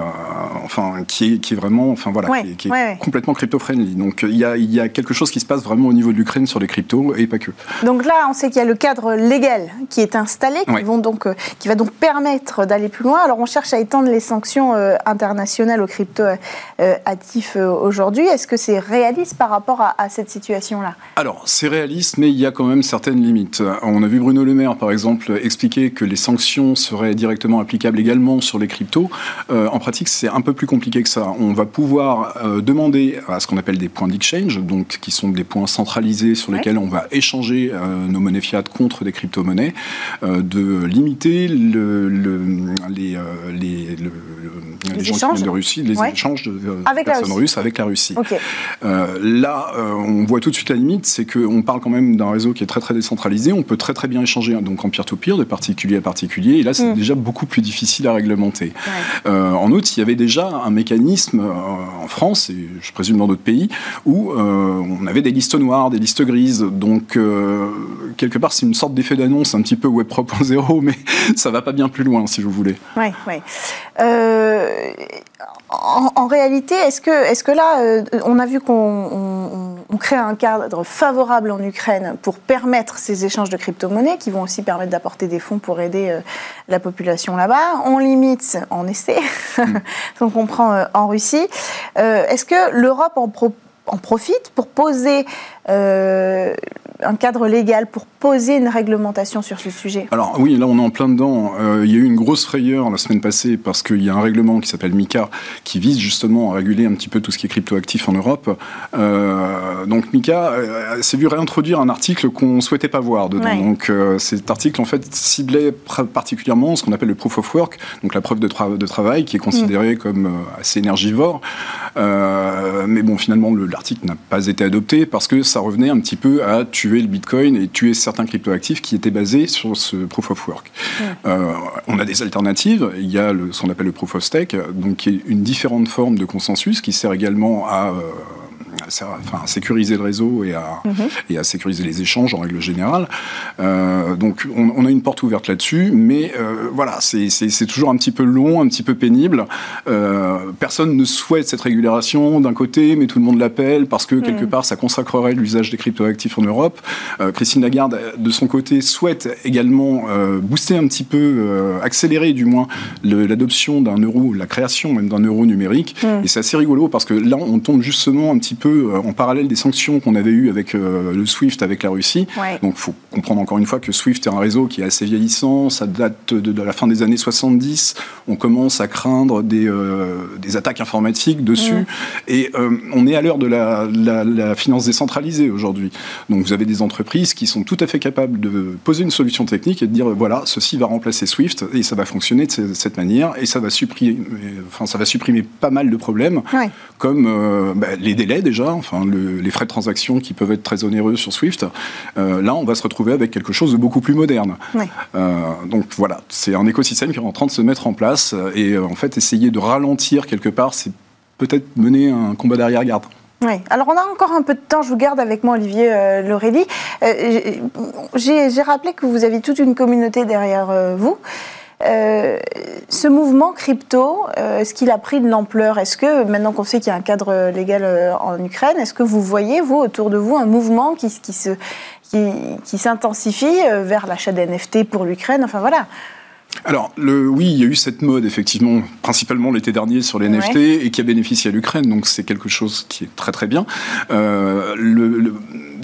S5: enfin qui est, qui est vraiment, enfin voilà, qui est, complètement crypto-friendly. Donc il y, a, il y, a, quelque chose qui se passe vraiment au niveau de l'Ukraine sur les cryptos et pas que.
S1: Donc là, on sait qu'il y a le cadre légal qui est installé, qui, vont donc, euh, qui va donc permettre d'aller plus loin. Alors on cherche à étendre les sanctions internationales aux crypto-actifs aujourd'hui. Est-ce que c'est réaliste par rapport à, à cette situation-là?
S5: Alors c'est réaliste, mais il y a quand même certaines limites. On a vu Bruno Le Maire, par exemple, expliquer que les sanctions seraient directement applicables également sur les cryptos. Euh, en pratique, c'est un peu plus compliqué que ça. On va pouvoir euh, demander à ce qu'on appelle des points d'exchange, donc qui sont des points centralisés sur lesquels on va échanger euh, nos monnaies fiat contre des crypto-monnaies, de limiter le, les, les,
S1: les, gens
S5: de Russie, les échanges de avec personnes russes avec la Russie. là, on voit tout de suite la limite, c'est qu'on parle quand même d'un réseau qui est très très décentralisé. On peut très très bien échanger hein, donc en peer-to-peer, de particulier à particulier, et là c'est mm. déjà beaucoup plus difficile à réglementer. Euh, en outre, il y avait déjà un mécanisme euh, en France, et je présume dans d'autres pays, où euh, on avait des listes noires, des listes grises, donc quelque part c'est une sorte d'effet d'annonce un petit peu Web 3.0, mais ça va pas bien plus loin si vous voulez.
S1: Oui, oui. En, réalité, est-ce que, est que là, on a vu qu'on crée un cadre favorable en Ukraine pour permettre ces échanges de crypto-monnaies qui vont aussi permettre d'apporter des fonds pour aider euh, la population là-bas? On limite en essai, on comprend euh, en Russie. Euh, est-ce que l'Europe en, profite pour poser un cadre légal pour poser une réglementation sur ce sujet?
S5: Alors oui, là on est en plein dedans. Euh, il y a eu une grosse frayeur la semaine passée parce qu'il y a un règlement qui s'appelle MICA qui vise justement à réguler un petit peu tout ce qui est cryptoactif en Europe. Euh, donc MICA euh, s'est vu réintroduire un article qu'on souhaitait pas voir dedans. Donc cet article en fait ciblait particulièrement ce qu'on appelle le proof of work, donc la preuve de, de travail qui est considérée mm. comme assez énergivore. mais bon, finalement l'article n'a pas été adopté parce que ça revenait un petit peu à tuer le Bitcoin et tuer certains cryptoactifs qui étaient basés sur ce proof of work. Euh, on a des alternatives. Il y a le, ce qu'on appelle le proof of stake, donc qui est une différente forme de consensus qui sert également à euh, enfin, à sécuriser le réseau et à, mhm. et à sécuriser les échanges en règle générale. Euh, donc on, a une porte ouverte là-dessus, mais euh, voilà, c'est toujours un petit peu long, un petit peu pénible. Euh, personne ne souhaite cette régulation d'un côté, mais tout le monde l'appelle parce que quelque mhm. part ça consacrerait l'usage des cryptoactifs en Europe. Christine Lagarde, de son côté, souhaite également booster un petit peu, accélérer du moins l'adoption d'un euro, la création même d'un euro numérique. Mhm. Et c'est assez rigolo parce que là on tombe justement un petit peu euh, en parallèle des sanctions qu'on avait eues avec euh, le SWIFT, avec la Russie. Donc il faut comprendre encore une fois que SWIFT est un réseau qui est assez vieillissant, ça date de, la fin des années 70, on commence à craindre des, euh, des attaques informatiques dessus, et on est à l'heure de la, la, finance décentralisée aujourd'hui. Donc vous avez des entreprises qui sont tout à fait capables de poser une solution technique et de dire voilà, ceci va remplacer SWIFT et ça va fonctionner de cette manière et ça va supprimer, enfin, ça va supprimer pas mal de problèmes, comme bah, les délais déjà enfin les frais de transaction qui peuvent être très onéreux sur Swift, euh, là on va se retrouver avec quelque chose de beaucoup plus moderne. Euh, donc voilà, c'est un écosystème qui est en train de se mettre en place et euh, en fait essayer de ralentir quelque part, c'est peut-être mener un combat d'arrière-garde.
S1: Oui. Alors on a encore un peu de temps, je vous garde avec moi Olivier euh, Laurélie. J'ai rappelé que vous aviez toute une communauté derrière vous. Euh, ce mouvement crypto, euh, est-ce qu'il a pris de l'ampleur? Est-ce que, maintenant qu'on sait qu'il y a un cadre légal euh, en Ukraine, est-ce que vous voyez, vous, autour de vous, un mouvement qui, qui qui, s'intensifie vers l'achat d'NFT pour l'Ukraine? Enfin voilà.
S5: Alors, le, oui, il y a eu cette mode, effectivement, principalement l'été dernier sur les NFT et qui a bénéficié à l'Ukraine, donc c'est quelque chose qui est très très bien. le,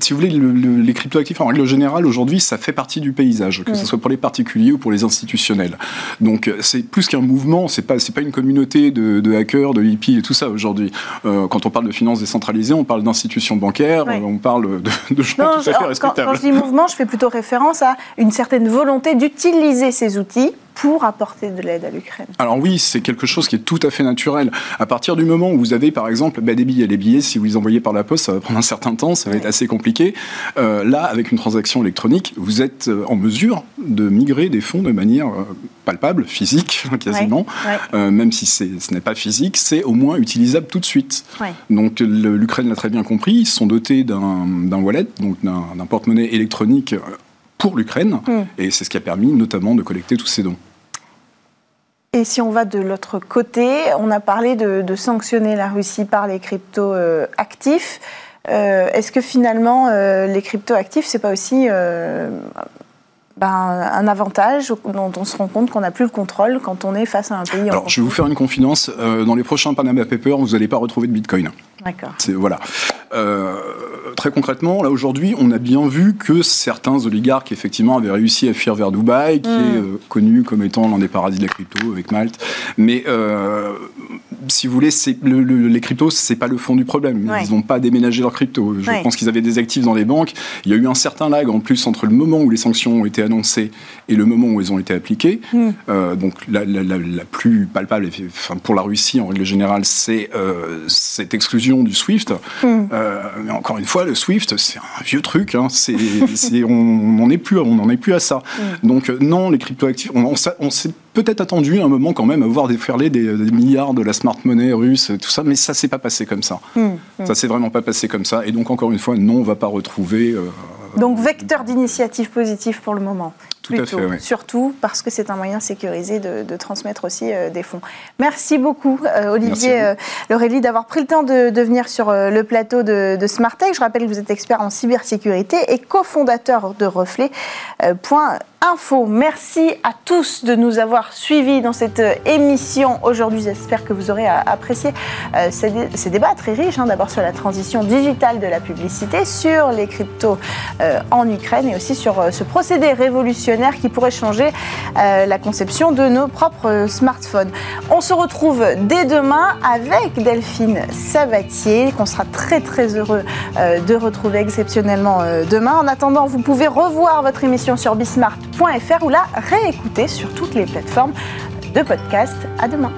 S5: si vous voulez, les cryptoactifs en règle générale aujourd'hui, ça fait partie du paysage, que ce soit pour les particuliers ou pour les institutionnels. Donc c'est plus qu'un mouvement, c'est pas c'est pas une communauté de, hackers, de hippies et tout ça aujourd'hui. quand on parle de finances décentralisées, on parle d'institutions bancaires, on parle de, de gens tout à fait respectables.
S1: quand je dis mouvement, je fais plutôt référence à une certaine volonté d'utiliser ces outils pour apporter de l'aide à l'Ukraine
S5: Alors oui, c'est quelque chose qui est tout à fait naturel. À partir du moment où vous avez, par exemple, bah, des billets, les billets, si vous les envoyez par la poste, ça va prendre un certain temps, ça va être assez compliqué. Euh, là, avec une transaction électronique, vous êtes euh, en mesure de migrer des fonds de manière euh, palpable, physique, quasiment. même si ce n'est pas physique, c'est au moins utilisable tout de suite. Donc l'Ukraine l'a très bien compris, ils sont dotés d'un wallet, donc d'un porte-monnaie électronique pour l'Ukraine, hmm. et c'est ce qui a permis notamment de collecter tous ces dons.
S1: Et si on va de l'autre côté, on a parlé de, sanctionner la Russie par les crypto-actifs. Euh, est-ce que finalement, euh, les crypto-actifs, c'est pas aussi euh, ben, un avantage dont on se rend compte qu'on n'a plus le contrôle quand on est face à un pays
S5: Alors, je vais vous faire une confidence. dans les prochains Panama Papers, vous n'allez pas retrouver de Bitcoin.
S1: D'accord.
S5: Voilà. Euh, très concrètement, là aujourd'hui, on a bien vu que certains oligarques effectivement avaient réussi à fuir vers Dubaï, qui est mm. euh, connu comme étant l'un des paradis de la crypto avec Malte. Mais euh, si vous voulez, le, le, les cryptos, c'est pas le fond du problème. Ils n'ont pas déménagé leurs cryptos. Je pense qu'ils avaient des actifs dans les banques. Il y a eu un certain lag en plus entre le moment où les sanctions ont été annoncées et le moment où elles ont été appliquées. Mm. donc la, plus palpable, enfin, pour la Russie en règle générale, c'est cette exclusion du SWIFT. Mm. Euh, mais encore une fois, le Swift, c'est un vieux truc. Hein. on n'en est plus, on est plus à ça. Mm. Donc euh, non, les cryptoactifs, on, on, s'est peut-être attendu un moment quand même à voir déferler des, des, milliards de la smart money russe, tout ça, mais ça s'est pas passé comme ça. Ça s'est vraiment pas passé comme ça. Et donc encore une fois, non, on va pas retrouver.
S1: Donc vecteur d'initiative positive pour le moment. Surtout parce que c'est un moyen sécurisé de, transmettre aussi euh, des fonds. Merci beaucoup, euh, Olivier euh, d'avoir pris le temps de, venir sur le plateau de, de Smartech. Je rappelle que vous êtes expert en cybersécurité et cofondateur de Reflet.info. Info. Merci à tous de nous avoir suivis dans cette émission aujourd'hui. J'espère que vous aurez apprécié ces, débats très riches, hein, d'abord sur la transition digitale de la publicité, sur les cryptos en Ukraine et aussi sur ce procédé révolutionnaire qui pourrait changer euh, la conception de nos propres smartphones. On se retrouve dès demain avec Delphine Sabatier, qu'on sera très très heureux euh, de retrouver exceptionnellement euh, demain. En attendant, vous pouvez revoir votre émission sur bismart.fr ou la réécouter sur toutes les plateformes de podcast. À demain.